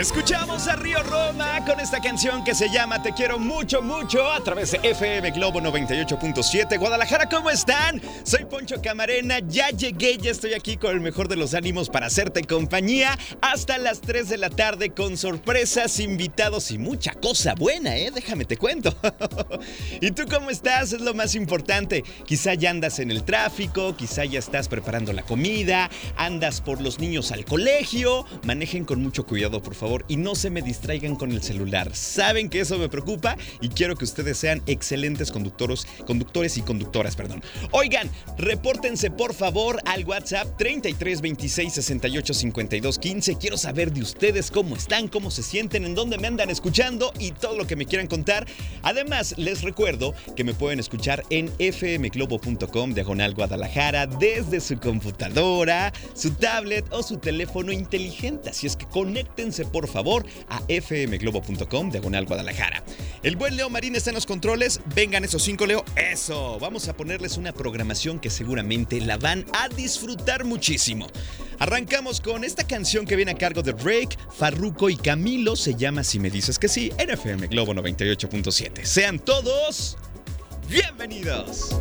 Escuchamos a Río Roma con esta canción que se llama Te quiero mucho, mucho a través de FM Globo 98.7. Guadalajara, ¿cómo están? Soy Poncho Camarena, ya llegué, ya estoy aquí con el mejor de los ánimos para hacerte compañía hasta las 3 de la tarde con sorpresas, invitados y mucha cosa buena, ¿eh? Déjame te cuento. ¿Y tú cómo estás? Es lo más importante. Quizá ya andas en el tráfico, quizá ya estás preparando la comida, andas por los niños al colegio, manejen con mucho cuidado, por favor, y no se me distraigan con el celular. Saben que eso me preocupa y quiero que ustedes sean excelentes conductores, conductores y conductoras, perdón. Oigan, repórtense por favor al WhatsApp 33 26 68 52 15. Quiero saber de ustedes cómo están, cómo se sienten, en dónde me andan escuchando y todo lo que me quieran contar. Además, les recuerdo que me pueden escuchar en fmglobo.com diagonal Guadalajara desde su computadora, su tablet o su teléfono inteligente. Así es que conéctense por favor a fmglobo.com diagonal Guadalajara. El buen Leo Marín está en los controles. Vengan esos cinco, Leo. Eso. Vamos a ponerles una programación que seguramente la van a disfrutar muchísimo. Arrancamos con esta canción que viene a cargo de Drake, Farruko y Camilo. Se llama Si me dices que sí, en FM Globo 98.7. Sean todos bienvenidos.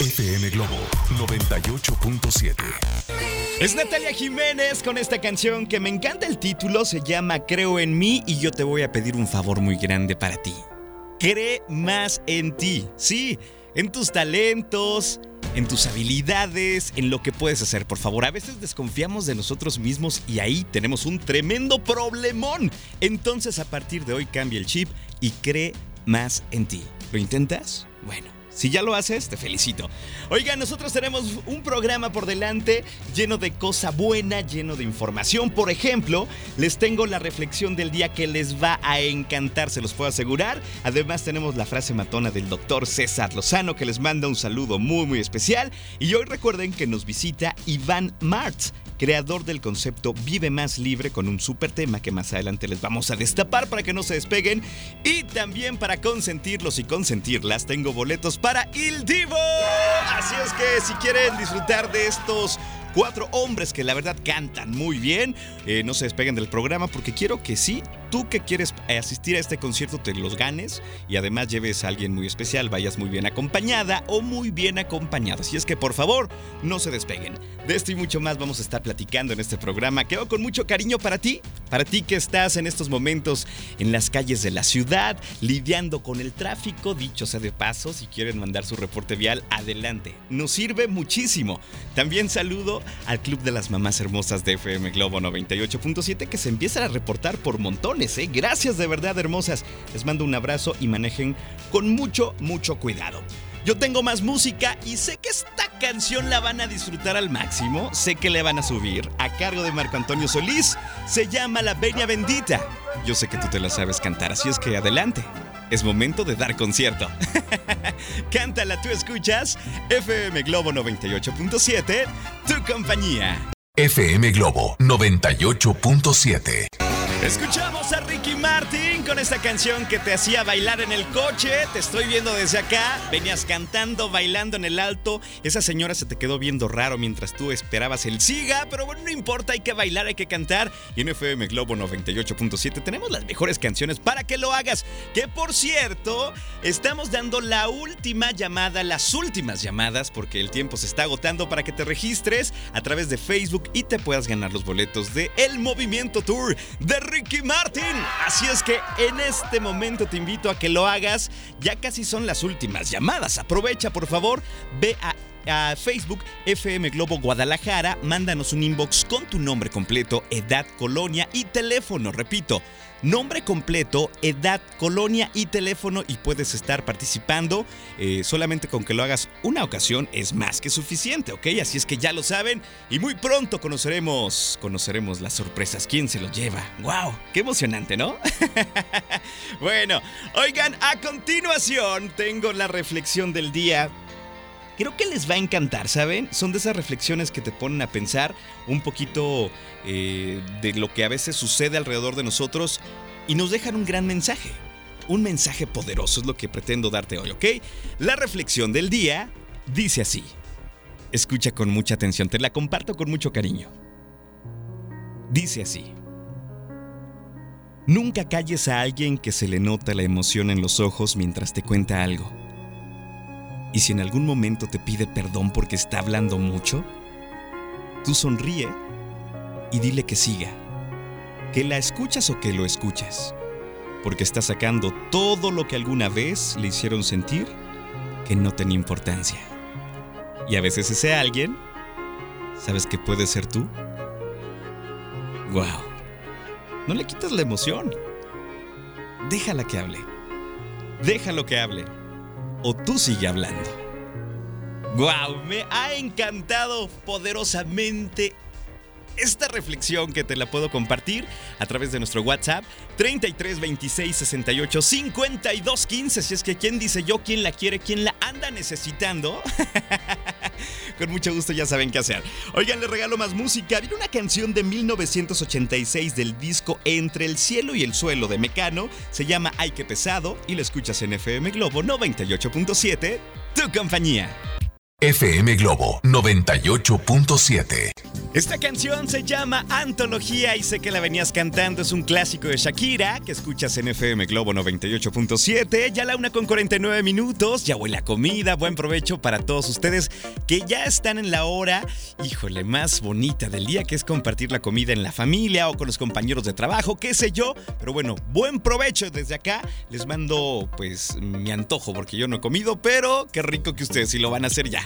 FM Globo 98.7. Es Natalia Jiménez con esta canción que me encanta el título, se llama Creo en mí y yo te voy a pedir un favor muy grande para ti. Cree más en ti, sí, en tus talentos, en tus habilidades, en lo que puedes hacer, por favor. A veces desconfiamos de nosotros mismos y ahí tenemos un tremendo problemón. Entonces a partir de hoy cambia el chip y cree más en ti. ¿Lo intentas? Bueno. Si ya lo haces, te felicito. Oiga, nosotros tenemos un programa por delante lleno de cosa buena, lleno de información. Por ejemplo, les tengo la reflexión del día que les va a encantar, se los puedo asegurar. Además, tenemos la frase matona del doctor César Lozano que les manda un saludo muy, muy especial. Y hoy recuerden que nos visita Iván Martz creador del concepto Vive Más Libre con un super tema que más adelante les vamos a destapar para que no se despeguen. Y también para consentirlos y consentirlas, tengo boletos para Il Divo. Así es que si quieren disfrutar de estos cuatro hombres que la verdad cantan muy bien. Eh, no se despeguen del programa porque quiero que sí, tú que quieres asistir a este concierto te los ganes y además lleves a alguien muy especial, vayas muy bien acompañada o muy bien acompañado. Así es que por favor, no se despeguen. De esto y mucho más vamos a estar platicando en este programa que hago con mucho cariño para ti, para ti que estás en estos momentos en las calles de la ciudad, lidiando con el tráfico, dicho sea de paso, si quieren mandar su reporte vial, adelante. Nos sirve muchísimo. También saludo al Club de las Mamás Hermosas de FM Globo 98.7 que se empiezan a reportar por ¿eh? Gracias de verdad, hermosas. Les mando un abrazo y manejen con mucho, mucho cuidado. Yo tengo más música y sé que esta canción la van a disfrutar al máximo. Sé que le van a subir a cargo de Marco Antonio Solís. Se llama La Peña Bendita. Yo sé que tú te la sabes cantar, así es que adelante. Es momento de dar concierto. Cántala, tú escuchas FM Globo 98.7, tu compañía. FM Globo 98.7. Escuchamos a Ricky Martin con esta canción que te hacía bailar en el coche. Te estoy viendo desde acá. Venías cantando, bailando en el alto. Esa señora se te quedó viendo raro mientras tú esperabas el siga. Pero bueno, no importa, hay que bailar, hay que cantar. Y en FM Globo 98.7 tenemos las mejores canciones para que lo hagas. Que por cierto, estamos dando la última llamada, las últimas llamadas, porque el tiempo se está agotando para que te registres a través de Facebook y te puedas ganar los boletos de El Movimiento Tour de Ricky Martin. Así es que en este momento te invito a que lo hagas. Ya casi son las últimas llamadas. Aprovecha, por favor, ve a a Facebook FM Globo Guadalajara, mándanos un inbox con tu nombre completo, edad, colonia y teléfono. Repito, nombre completo, edad, colonia y teléfono y puedes estar participando. Eh, solamente con que lo hagas una ocasión es más que suficiente, ¿ok? Así es que ya lo saben y muy pronto conoceremos, conoceremos las sorpresas. ¿Quién se lo lleva? ¡Wow! ¡Qué emocionante, ¿no? bueno, oigan, a continuación tengo la reflexión del día creo que les va a encantar, ¿saben? Son de esas reflexiones que te ponen a pensar un poquito eh, de lo que a veces sucede alrededor de nosotros y nos dejan un gran mensaje. Un mensaje poderoso es lo que pretendo darte hoy, ¿ok? La reflexión del día dice así. Escucha con mucha atención, te la comparto con mucho cariño. Dice así. Nunca calles a alguien que se le nota la emoción en los ojos mientras te cuenta algo. Y si en algún momento te pide perdón porque está hablando mucho, tú sonríe y dile que siga, que la escuchas o que lo escuchas, porque está sacando todo lo que alguna vez le hicieron sentir que no tenía importancia. Y a veces ese alguien, ¿sabes que puede ser tú? ¡Wow! No le quitas la emoción. Déjala que hable. Déjalo que hable. O tú sigue hablando. ¡Wow! Me ha encantado poderosamente esta reflexión que te la puedo compartir a través de nuestro WhatsApp 33 26 68 52 15. Si es que quién dice yo, quién la quiere, quién la anda necesitando. Con mucho gusto ya saben qué hacer. Oigan, les regalo más música. Viene una canción de 1986 del disco Entre el cielo y el suelo de Mecano. Se llama Ay que pesado y la escuchas en FM Globo 98.7. Tu compañía. FM Globo 98.7. Esta canción se llama Antología y sé que la venías cantando. Es un clásico de Shakira que escuchas en FM Globo 98.7. Ya la una con 49 minutos. Ya huele a comida. Buen provecho para todos ustedes que ya están en la hora, híjole, más bonita del día que es compartir la comida en la familia o con los compañeros de trabajo, qué sé yo. Pero bueno, buen provecho desde acá. Les mando pues mi antojo porque yo no he comido, pero qué rico que ustedes sí lo van a hacer ya.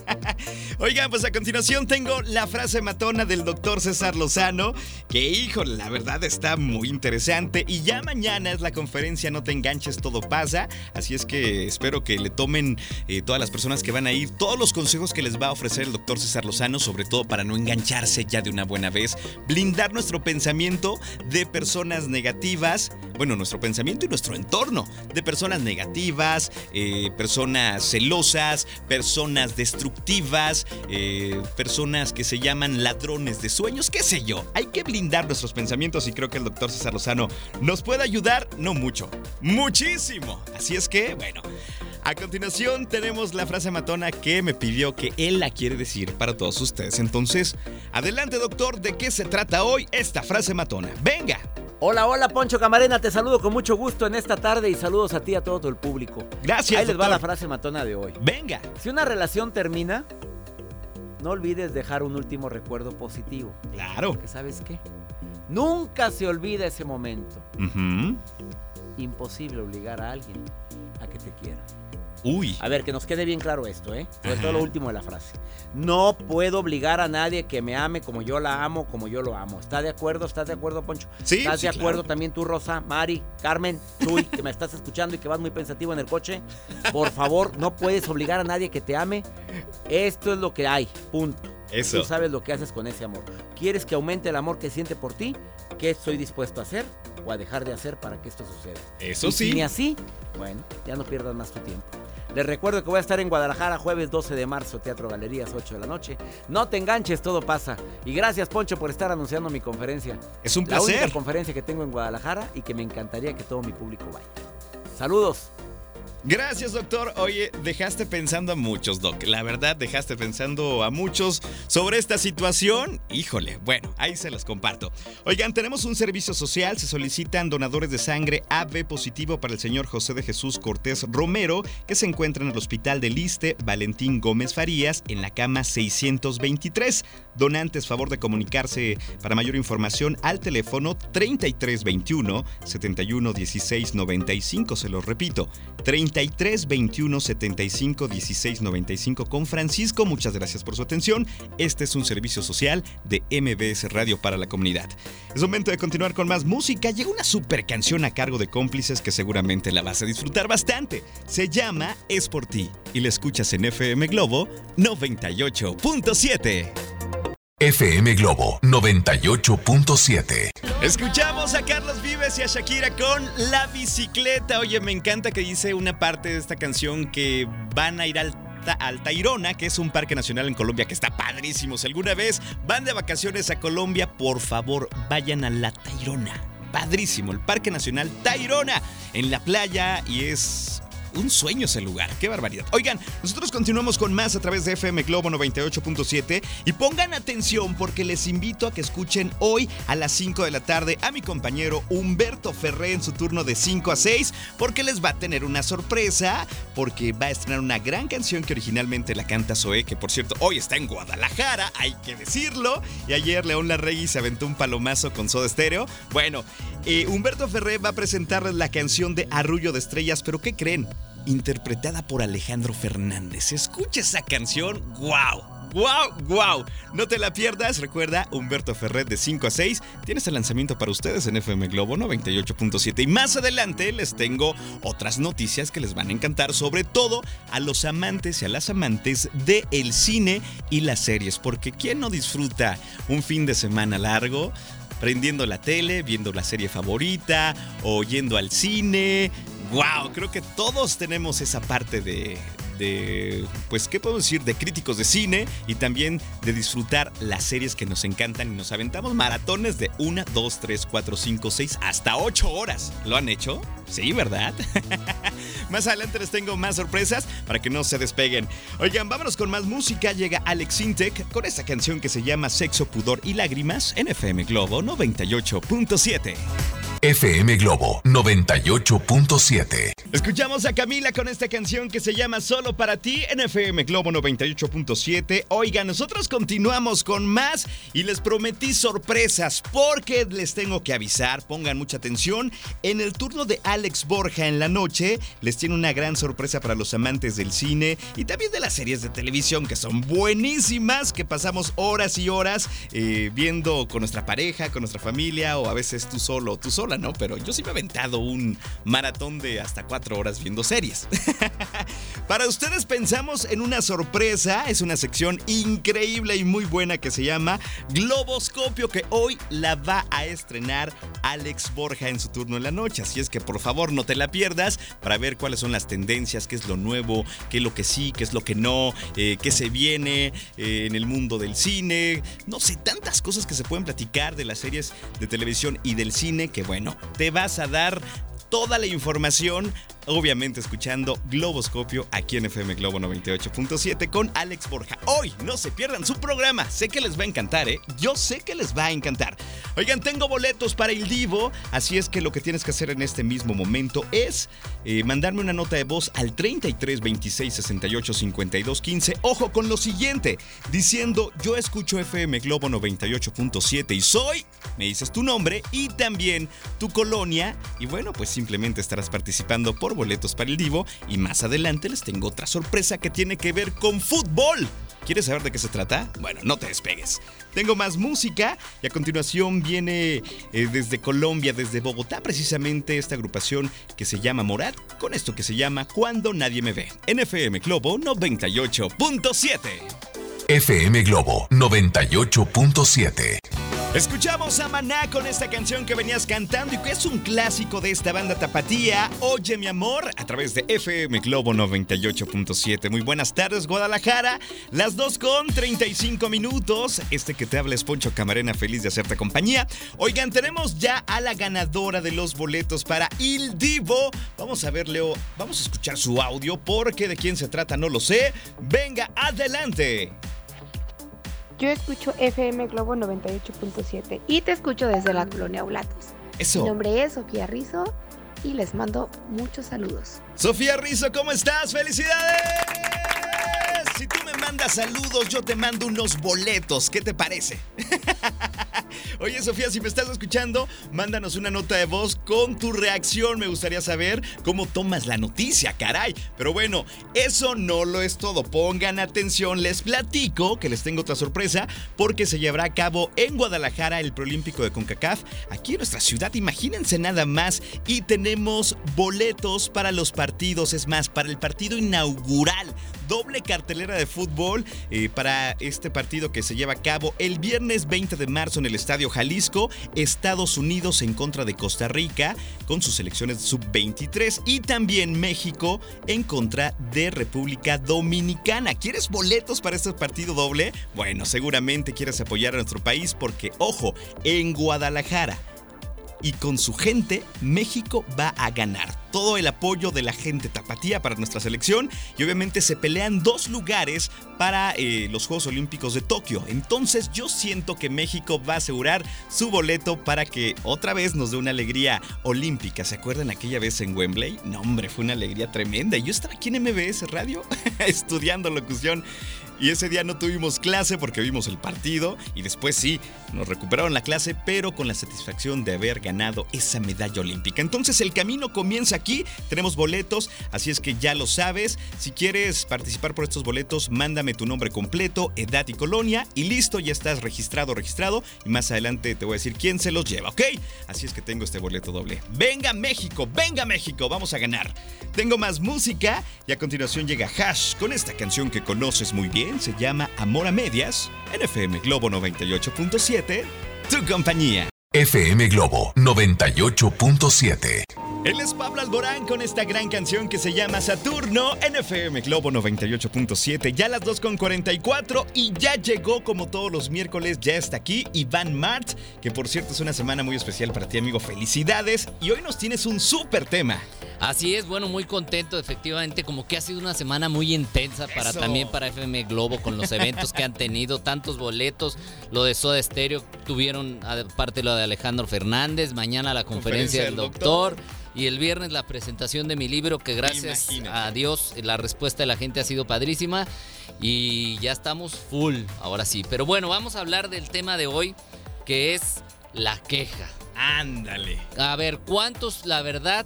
Oigan, pues a continuación tengo la frase matona del doctor César Lozano, que hijo, la verdad está muy interesante. Y ya mañana es la conferencia No te enganches, todo pasa. Así es que espero que le tomen eh, todas las personas que van a ir todos los consejos que les va a ofrecer el doctor César Lozano, sobre todo para no engancharse ya de una buena vez, blindar nuestro pensamiento de personas negativas, bueno, nuestro pensamiento y nuestro entorno, de personas negativas, eh, personas celosas, personas destructivas, eh, personas que se llaman ladrones de sueños, qué sé yo. Hay que blindar nuestros pensamientos y creo que el doctor César Lozano nos puede ayudar, no mucho, muchísimo. Así es que, bueno. A continuación tenemos la frase matona que me pidió que él la quiere decir para todos ustedes. Entonces, adelante doctor, ¿de qué se trata hoy esta frase matona? Venga. Hola, hola Poncho Camarena, te saludo con mucho gusto en esta tarde y saludos a ti y a todo el público. Gracias. Ahí les va la frase matona de hoy. Venga. Si una relación termina, no olvides dejar un último recuerdo positivo. Claro. Porque sabes qué? Nunca se olvida ese momento. Imposible obligar a alguien a que te quiera. Uy. A ver, que nos quede bien claro esto, ¿eh? Sobre todo lo último de la frase. No puedo obligar a nadie que me ame como yo la amo, como yo lo amo. ¿Estás de acuerdo? ¿Estás de acuerdo, Poncho? Sí, ¿Estás sí, de acuerdo claro. también tú, Rosa, Mari, Carmen, Chuy, que me estás escuchando y que vas muy pensativo en el coche? Por favor, no puedes obligar a nadie que te ame. Esto es lo que hay, punto. Eso. Tú sabes lo que haces con ese amor. ¿Quieres que aumente el amor que siente por ti? ¿Qué estoy dispuesto a hacer o a dejar de hacer para que esto suceda? Eso Y sí. ni así, bueno, ya no pierdas más tu tiempo. Les recuerdo que voy a estar en Guadalajara jueves 12 de marzo, Teatro Galerías, 8 de la noche. No te enganches, todo pasa. Y gracias, Poncho, por estar anunciando mi conferencia. Es un La única placer. conferencia que tengo en Guadalajara y que me encantaría que todo mi público vaya. Saludos. Gracias, doctor. Oye, dejaste pensando a muchos, doc. La verdad, dejaste pensando a muchos sobre esta situación. Híjole, bueno, ahí se los comparto. Oigan, tenemos un servicio social. Se solicitan donadores de sangre AB positivo para el señor José de Jesús Cortés Romero, que se encuentra en el Hospital del Liste Valentín Gómez Farías, en la cama 623. Donantes, favor de comunicarse para mayor información al teléfono 3321 71 16 95. Se los repito, 33 33 21 75 16 95 con Francisco. Muchas gracias por su atención. Este es un servicio social de MBS Radio para la comunidad. Es momento de continuar con más música. Llega una super canción a cargo de cómplices que seguramente la vas a disfrutar bastante. Se llama Es por ti y la escuchas en FM Globo 98.7. FM Globo 98.7. Escuchamos a Carlos Vives y a Shakira con La bicicleta. Oye, me encanta que dice una parte de esta canción que van a ir al Tairona, que es un parque nacional en Colombia que está padrísimo. Si alguna vez van de vacaciones a Colombia, por favor, vayan a la Tairona. Padrísimo, el Parque Nacional Tairona en la playa y es un sueño ese lugar. Qué barbaridad. Oigan, nosotros continuamos con más a través de FM Globo 98.7 y pongan atención porque les invito a que escuchen hoy a las 5 de la tarde a mi compañero Humberto Ferré en su turno de 5 a 6 porque les va a tener una sorpresa porque va a estrenar una gran canción que originalmente la canta Zoe, que por cierto hoy está en Guadalajara, hay que decirlo. Y ayer León Larregui se aventó un palomazo con Soda Stereo. Bueno, eh, Humberto Ferré va a presentarles la canción de Arrullo de Estrellas, pero ¿qué creen? interpretada por Alejandro Fernández. Escucha esa canción, wow. ¡Wow! ¡Wow! No te la pierdas. Recuerda, Humberto Ferret de 5 a 6. Tienes el lanzamiento para ustedes en FM Globo 98.7. Y más adelante les tengo otras noticias que les van a encantar, sobre todo a los amantes y a las amantes del el cine y las series. Porque ¿quién no disfruta un fin de semana largo? Prendiendo la tele, viendo la serie favorita, o al cine, wow, creo que todos tenemos esa parte de, de, pues, ¿qué podemos decir? De críticos de cine y también de disfrutar las series que nos encantan y nos aventamos maratones de 1, 2, 3, 4, 5, 6, hasta 8 horas. ¿Lo han hecho? Sí, ¿verdad? más adelante les tengo más sorpresas para que no se despeguen. Oigan, vámonos con más música. Llega Alex Intec con esta canción que se llama Sexo, Pudor y Lágrimas en FM Globo 98.7. FM Globo 98.7. Escuchamos a Camila con esta canción que se llama Solo para ti en FM Globo 98.7. Oiga, nosotros continuamos con más y les prometí sorpresas porque les tengo que avisar, pongan mucha atención. En el turno de Alex Borja en la noche les tiene una gran sorpresa para los amantes del cine y también de las series de televisión que son buenísimas, que pasamos horas y horas eh, viendo con nuestra pareja, con nuestra familia o a veces tú solo, tú solo ¿no? Pero yo sí me he aventado un maratón de hasta cuatro horas viendo series. Para ustedes pensamos en una sorpresa, es una sección increíble y muy buena que se llama Globoscopio, que hoy la va a estrenar Alex Borja en su turno en la noche. Así es que por favor no te la pierdas para ver cuáles son las tendencias, qué es lo nuevo, qué es lo que sí, qué es lo que no, eh, qué se viene eh, en el mundo del cine. No sé, tantas cosas que se pueden platicar de las series de televisión y del cine que bueno te vas a dar toda la información obviamente escuchando Globoscopio aquí en FM Globo 98.7 con Alex Borja. Hoy no se pierdan su programa, sé que les va a encantar, ¿eh? Yo sé que les va a encantar. Oigan, tengo boletos para el Divo, así es que lo que tienes que hacer en este mismo momento es eh, mandarme una nota de voz al 33 26 68 52 15. Ojo con lo siguiente, diciendo yo escucho FM Globo 98.7 y soy, me dices tu nombre y también tu colonia y bueno, pues simplemente estarás participando por boletos para el Divo y más adelante les tengo otra sorpresa que tiene que ver con fútbol. ¿Quieres saber de qué se trata? Bueno, no te despegues. Tengo más música y a continuación viene eh, desde Colombia, desde Bogotá, precisamente esta agrupación que se llama Morat, con esto que se llama Cuando Nadie Me Ve. NFM Globo 98.7. FM Globo 98.7. Escuchamos a Maná con esta canción que venías cantando y que es un clásico de esta banda tapatía, Oye mi amor, a través de FM Globo 98.7. Muy buenas tardes, Guadalajara. Las 2 con 35 minutos. Este que te habla es Poncho Camarena, feliz de hacerte compañía. Oigan, tenemos ya a la ganadora de los boletos para Il Divo. Vamos a ver, Leo, vamos a escuchar su audio porque de quién se trata no lo sé. Venga, adelante. Yo escucho FM Globo 98.7 y te escucho desde la colonia Ulatos. Eso. Mi nombre es Sofía Rizo y les mando muchos saludos. Sofía Rizo, ¿cómo estás? ¡Felicidades! Si tú me mandas saludos, yo te mando unos boletos. ¿Qué te parece? Oye, Sofía, si me estás escuchando, mándanos una nota de voz con tu reacción. Me gustaría saber cómo tomas la noticia, caray. Pero bueno, eso no lo es todo. Pongan atención, les platico que les tengo otra sorpresa porque se llevará a cabo en Guadalajara el Proolímpico de CONCACAF, aquí en nuestra ciudad. Imagínense nada más. Y tenemos boletos para los partidos, es más, para el partido inaugural. Doble cartelera de fútbol eh, para este partido que se lleva a cabo el viernes 20 de marzo en el Estadio Jalisco, Estados Unidos en contra de Costa Rica con sus selecciones sub-23 y también México en contra de República Dominicana. ¿Quieres boletos para este partido doble? Bueno, seguramente quieres apoyar a nuestro país porque, ojo, en Guadalajara y con su gente, México va a ganar. Todo el apoyo de la gente tapatía para nuestra selección y obviamente se pelean dos lugares para eh, los Juegos Olímpicos de Tokio. Entonces yo siento que México va a asegurar su boleto para que otra vez nos dé una alegría olímpica. ¿Se acuerdan aquella vez en Wembley? No, hombre, fue una alegría tremenda. Yo estaba aquí en MBS Radio estudiando locución y ese día no tuvimos clase porque vimos el partido y después sí, nos recuperaron la clase, pero con la satisfacción de haber ganado esa medalla olímpica. Entonces el camino comienza aquí, tenemos boletos, así es que ya lo sabes. Si quieres participar por estos boletos, mándame tu nombre completo, edad y colonia y listo, ya estás registrado, registrado y más adelante te voy a decir quién se los lleva, ¿ok? Así es que tengo este boleto doble. Venga México, venga México, vamos a ganar. Tengo más música y a continuación llega Hash con esta canción que conoces muy bien se llama Amor a Medias en FM Globo 98.7, tu compañía. FM Globo 98.7. Él es Pablo Alborán con esta gran canción que se llama Saturno en FM Globo 98.7. Ya las 2.44 y ya llegó como todos los miércoles, ya está aquí Iván Mart, que por cierto es una semana muy especial para ti amigo. Felicidades y hoy nos tienes un súper tema. Así es, bueno, muy contento, efectivamente, como que ha sido una semana muy intensa para Eso. también para FM Globo con los eventos que han tenido, tantos boletos, lo de Soda Stereo, tuvieron aparte lo de Alejandro Fernández, mañana la conferencia, Conferencia del del doctor. Y el viernes la presentación de mi libro, que gracias Imagínate. a Dios la respuesta de la gente ha sido padrísima. Y ya estamos full, ahora sí. Pero bueno, vamos a hablar del tema de hoy, que es la queja. Ándale. A ver, ¿cuántos, la verdad,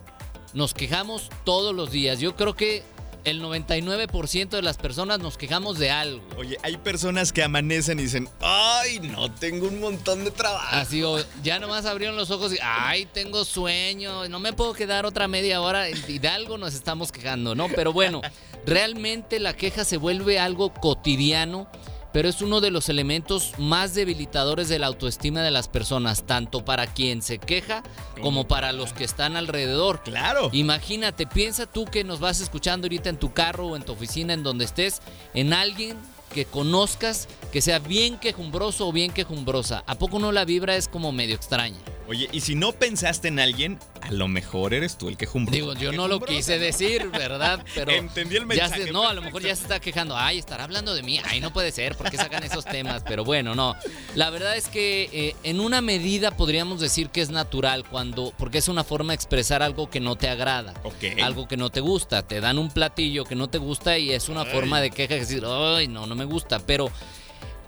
nos quejamos todos los días? Yo creo que el 99% de las personas nos quejamos de algo. Oye, hay personas que amanecen y dicen, ay, no, tengo un montón de trabajo. Así, o ya nomás abrieron los ojos y, ay, tengo sueño, no me puedo quedar otra media hora. Y de algo nos estamos quejando, ¿no? Pero bueno, realmente la queja se vuelve algo cotidiano, pero es uno de los elementos más debilitadores de la autoestima de las personas, tanto para quien se queja como para los que están alrededor. Claro. Imagínate, piensa tú que nos vas escuchando ahorita en tu carro o en tu oficina, en donde estés, en alguien que conozcas que sea bien quejumbroso o bien quejumbrosa. ¿A poco no la vibra es como medio extraña? Oye, y si no pensaste en alguien, a lo mejor eres tú el que Digo, yo no lo quise decir, ¿verdad? Pero Entendí el ya mensaje, se- no, a lo mejor ya se está quejando. Ay, estará hablando de mí. Ay, no puede ser. ¿Por qué sacan esos temas? Pero bueno, no. La verdad es que eh, en una medida podríamos decir que es natural cuando, porque es una forma de expresar algo que no te agrada. Ok. Algo que no te gusta. Te dan un platillo que no te gusta y es una Ay. forma de queja que decir, ay, no, no me gusta. Pero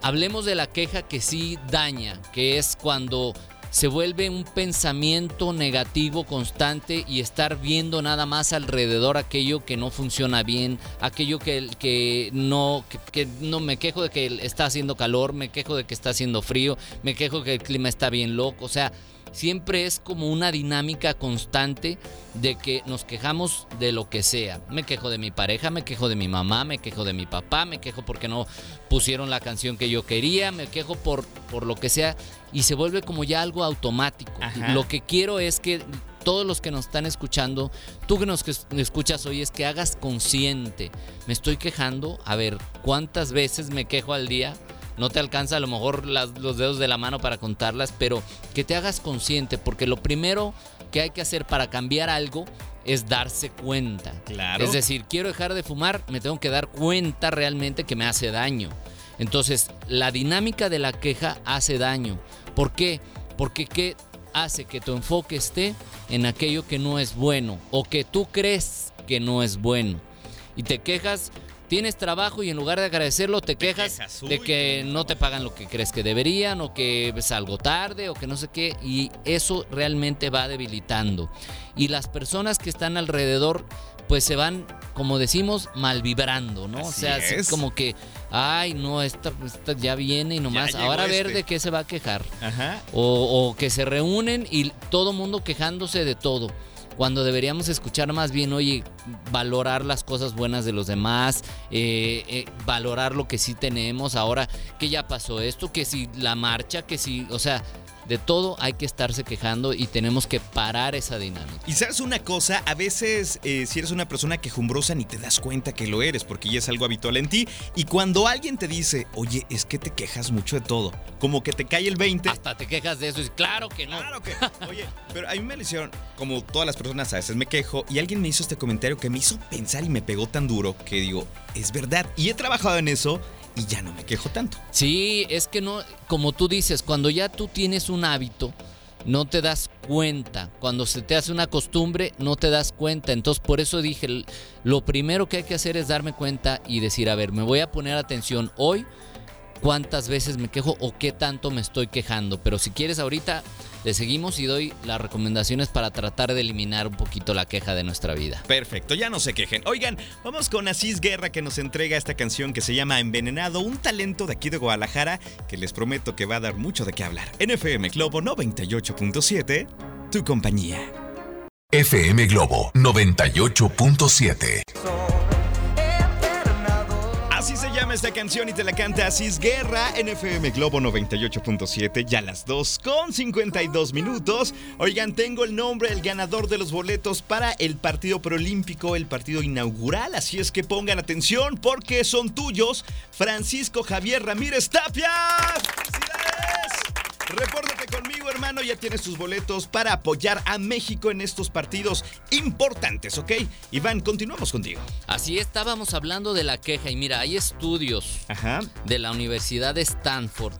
hablemos de la queja que sí daña, que es cuando se vuelve un pensamiento negativo constante y estar viendo nada más alrededor aquello que no funciona bien, aquello que, que no que, que no me quejo de que está haciendo calor, me quejo de que está haciendo frío, me quejo que el clima está bien loco, o sea, siempre es como una dinámica constante de que nos quejamos de lo que sea. Me quejo de mi pareja, me quejo de mi mamá, me quejo de mi papá, me quejo porque no pusieron la canción que yo quería, me quejo por, por lo que sea y se vuelve como ya algo automático. Ajá. Lo que quiero es que todos los que nos están escuchando, tú que nos escuchas hoy, es que hagas consciente. Me estoy quejando, a ver, ¿cuántas veces me quejo al día? No te alcanza a lo mejor las- los dedos de la mano para contarlas, pero que te hagas consciente, porque lo primero que hay que hacer para cambiar algo es darse cuenta. Claro. Es decir, quiero dejar de fumar, me tengo que dar cuenta realmente que me hace daño. Entonces, la dinámica de la queja hace daño. ¿Por qué? Porque ¿qué hace que tu enfoque esté en aquello que no es bueno o que tú crees que no es bueno? Y te quejas tienes trabajo y en lugar de agradecerlo te, quejas, quejas, de que no te pagan lo que crees que deberían o que salgo tarde o que no sé qué y eso realmente va debilitando. Y las personas que están alrededor pues se van, como decimos, mal vibrando, ¿no? o sea, así es. como que, ay, no, esta, esta ya viene y nomás, ahora a ver este. de qué se va a quejar. Ajá. O, o que se reúnen y todo mundo quejándose de todo. Cuando deberíamos escuchar más bien, oye, valorar las cosas buenas de los demás, eh, eh, valorar lo que sí tenemos ahora, que ya pasó esto, que si la marcha, que si, o sea, de todo hay que estarse quejando y tenemos que parar esa dinámica. Y sabes una cosa, a veces eh, si eres una persona quejumbrosa ni te das cuenta que lo eres porque ya es algo habitual en ti. Y cuando alguien te dice, oye, es que te quejas mucho de todo, como que te cae el 20. Hasta te quejas de eso y claro que no. Claro que. Oye, pero a mí me lo hicieron, como todas las personas a veces me quejo, y alguien me hizo este comentario que me hizo pensar y me pegó tan duro que digo, es verdad. Y he trabajado en eso y ya no me quejo tanto. Sí, es que no, como tú dices, cuando ya tú tienes un hábito, no te das cuenta. Cuando se te hace una costumbre, no te das cuenta. Entonces, por eso dije, lo primero que hay que hacer es darme cuenta y decir, a ver, me voy a poner atención hoy cuántas veces me quejo o qué tanto me estoy quejando. Pero si quieres ahorita, le seguimos y doy las recomendaciones para tratar de eliminar un poquito la queja de nuestra vida. Perfecto, ya no se quejen. Oigan, vamos con Asís Guerra que nos entrega esta canción que se llama Envenenado, un talento de aquí de Guadalajara que les prometo que va a dar mucho de qué hablar. NFM Globo 98.7, tu compañía. FM Globo 98.7. Esta canción y te la canta Asís Guerra en FM Globo 98.7, ya las 2 con 52 minutos. Oigan, tengo el nombre del ganador de los boletos para el partido preolímpico, el partido inaugural, así es que pongan atención porque son tuyos. Francisco Javier Ramírez Tapia. Repórtate conmigo, hermano. Ya tienes tus boletos para apoyar a México en estos partidos importantes, ¿ok? Iván, continuamos contigo. Así estábamos hablando de la queja y mira, hay estudios Ajá. de la Universidad de Stanford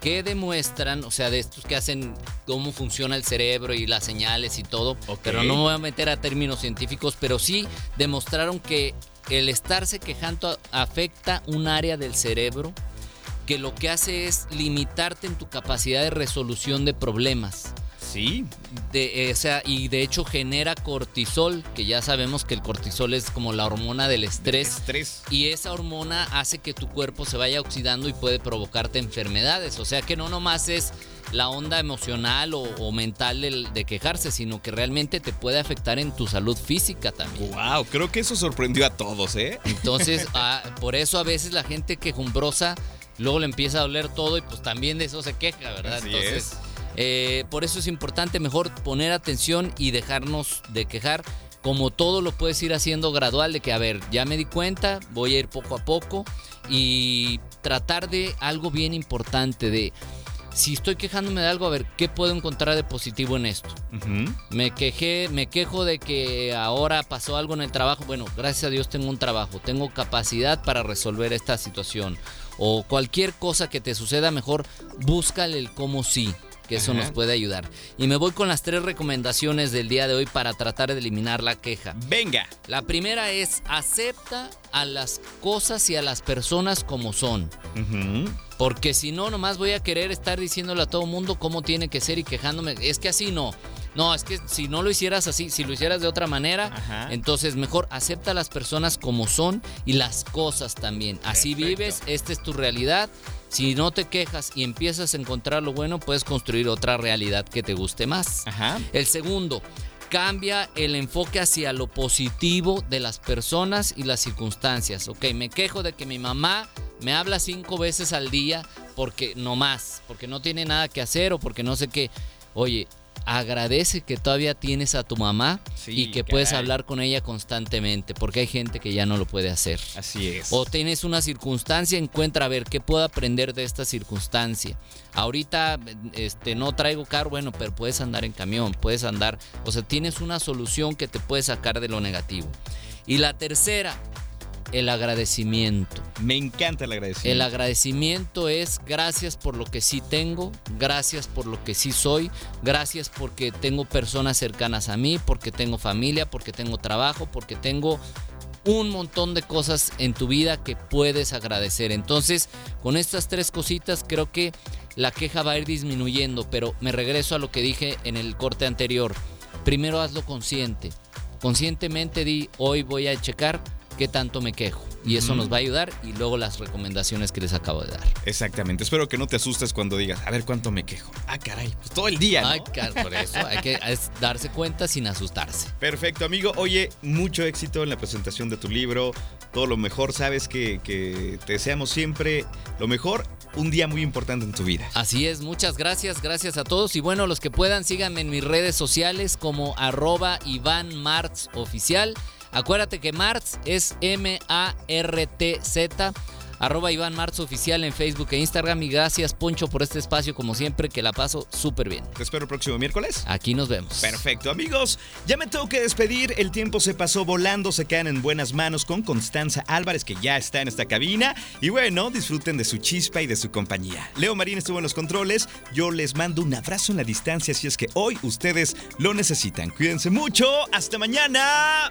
que demuestran, o sea, de estos que hacen cómo funciona el cerebro y las señales y todo, pero no me voy a meter a términos científicos, pero sí demostraron que el estarse quejando afecta un área del cerebro que lo que hace es limitarte en tu capacidad de resolución de problemas. Sí, De, eh, o sea, y de hecho genera cortisol, que ya sabemos que el cortisol es como la hormona del estrés. estrés. Y esa hormona hace que tu cuerpo se vaya oxidando y puede provocarte enfermedades. O sea que no nomás es la onda emocional o, o mental de quejarse, sino que realmente te puede afectar en tu salud física también. Wow, creo que eso sorprendió a todos, ¿eh? Entonces, ah, por eso a veces la gente quejumbrosa luego le empieza a doler todo y pues también de eso se queja, ¿verdad? Así Entonces, es. eh, por eso es importante mejor poner atención y dejarnos de quejar. Como todo lo puedes ir haciendo gradual, de que, a ver, ya me di cuenta, voy a ir poco a poco y tratar de algo bien importante, de si estoy quejándome de algo, a ver, ¿qué puedo encontrar de positivo en esto? Ujú. Me quejé, me quejo de que ahora pasó algo en el trabajo. Bueno, gracias a Dios tengo un trabajo, tengo capacidad para resolver esta situación. O cualquier cosa que te suceda, mejor búscale el cómo sí, que eso Ajá. nos puede ayudar. Y me voy con las tres recomendaciones del día de hoy para tratar de eliminar la queja. Venga. La primera es acepta a las cosas y a las personas como son. Porque si no, nomás voy a querer estar diciéndole a todo mundo cómo tiene que ser y quejándome. Es que así no. No, es que si no lo hicieras así, si lo hicieras de otra manera, Ajá. entonces mejor acepta a las personas como son y las cosas también. Así Perfecto. vives, esta es tu realidad. Si no te quejas y empiezas a encontrar lo bueno, puedes construir otra realidad que te guste más. Ajá. El segundo, cambia el enfoque hacia lo positivo de las personas y las circunstancias. Ok, me quejo de que mi mamá me habla cinco veces al día porque no más, porque no tiene nada que hacer o porque no sé qué. Oye, agradece que todavía tienes a tu mamá Sí, y que puedes hablar con ella constantemente, porque hay gente que ya no lo puede hacer. Así es. O tienes una circunstancia, encuentra a ver qué puedo aprender de esta circunstancia. Ahorita este, no traigo carro, bueno, pero puedes andar en camión, puedes andar, o sea, tienes una solución que te puede sacar de lo negativo. Y la tercera, el agradecimiento. Me encanta el El agradecimiento. agradecimiento es gracias por lo que sí tengo, gracias por lo que sí soy, gracias porque tengo personas cercanas a mí, porque tengo familia, porque tengo trabajo, porque tengo un montón de cosas en tu vida que puedes agradecer. Entonces, con estas tres cositas creo que la queja va a ir disminuyendo, pero me regreso a lo que dije en el corte anterior. Primero hazlo consciente. Conscientemente di, hoy voy a checar qué tanto me quejo. Y eso nos va a ayudar y luego las recomendaciones que les acabo de dar. Exactamente. Espero que no te asustes cuando digas, a ver cuánto me quejo. Ah, caray, pues todo el día. ¿no? Ay, car- por eso hay que es darse cuenta sin asustarse. Perfecto, amigo. Oye, mucho éxito en la presentación de tu libro. Todo lo mejor. Sabes que, que te deseamos siempre lo mejor. Un día muy importante en tu vida. Así es, muchas gracias, gracias a todos. Y bueno, los que puedan, síganme en mis redes sociales como arroba Iván Martz Oficial. Acuérdate que Martz es M-A-R-T-Z. Arroba Iván Martz Oficial en Facebook e Instagram. Y gracias, Poncho, por este espacio, como siempre, que la paso súper bien. Te espero el próximo miércoles. Aquí nos vemos. Perfecto, amigos. Ya me tengo que despedir. El tiempo se pasó volando. Se quedan en buenas manos con Constanza Álvarez, que ya está en esta cabina. Y bueno, disfruten de su chispa y de su compañía. Leo Marín estuvo en los controles. Yo les mando un abrazo en la distancia si es que hoy ustedes lo necesitan. Cuídense mucho. Hasta mañana.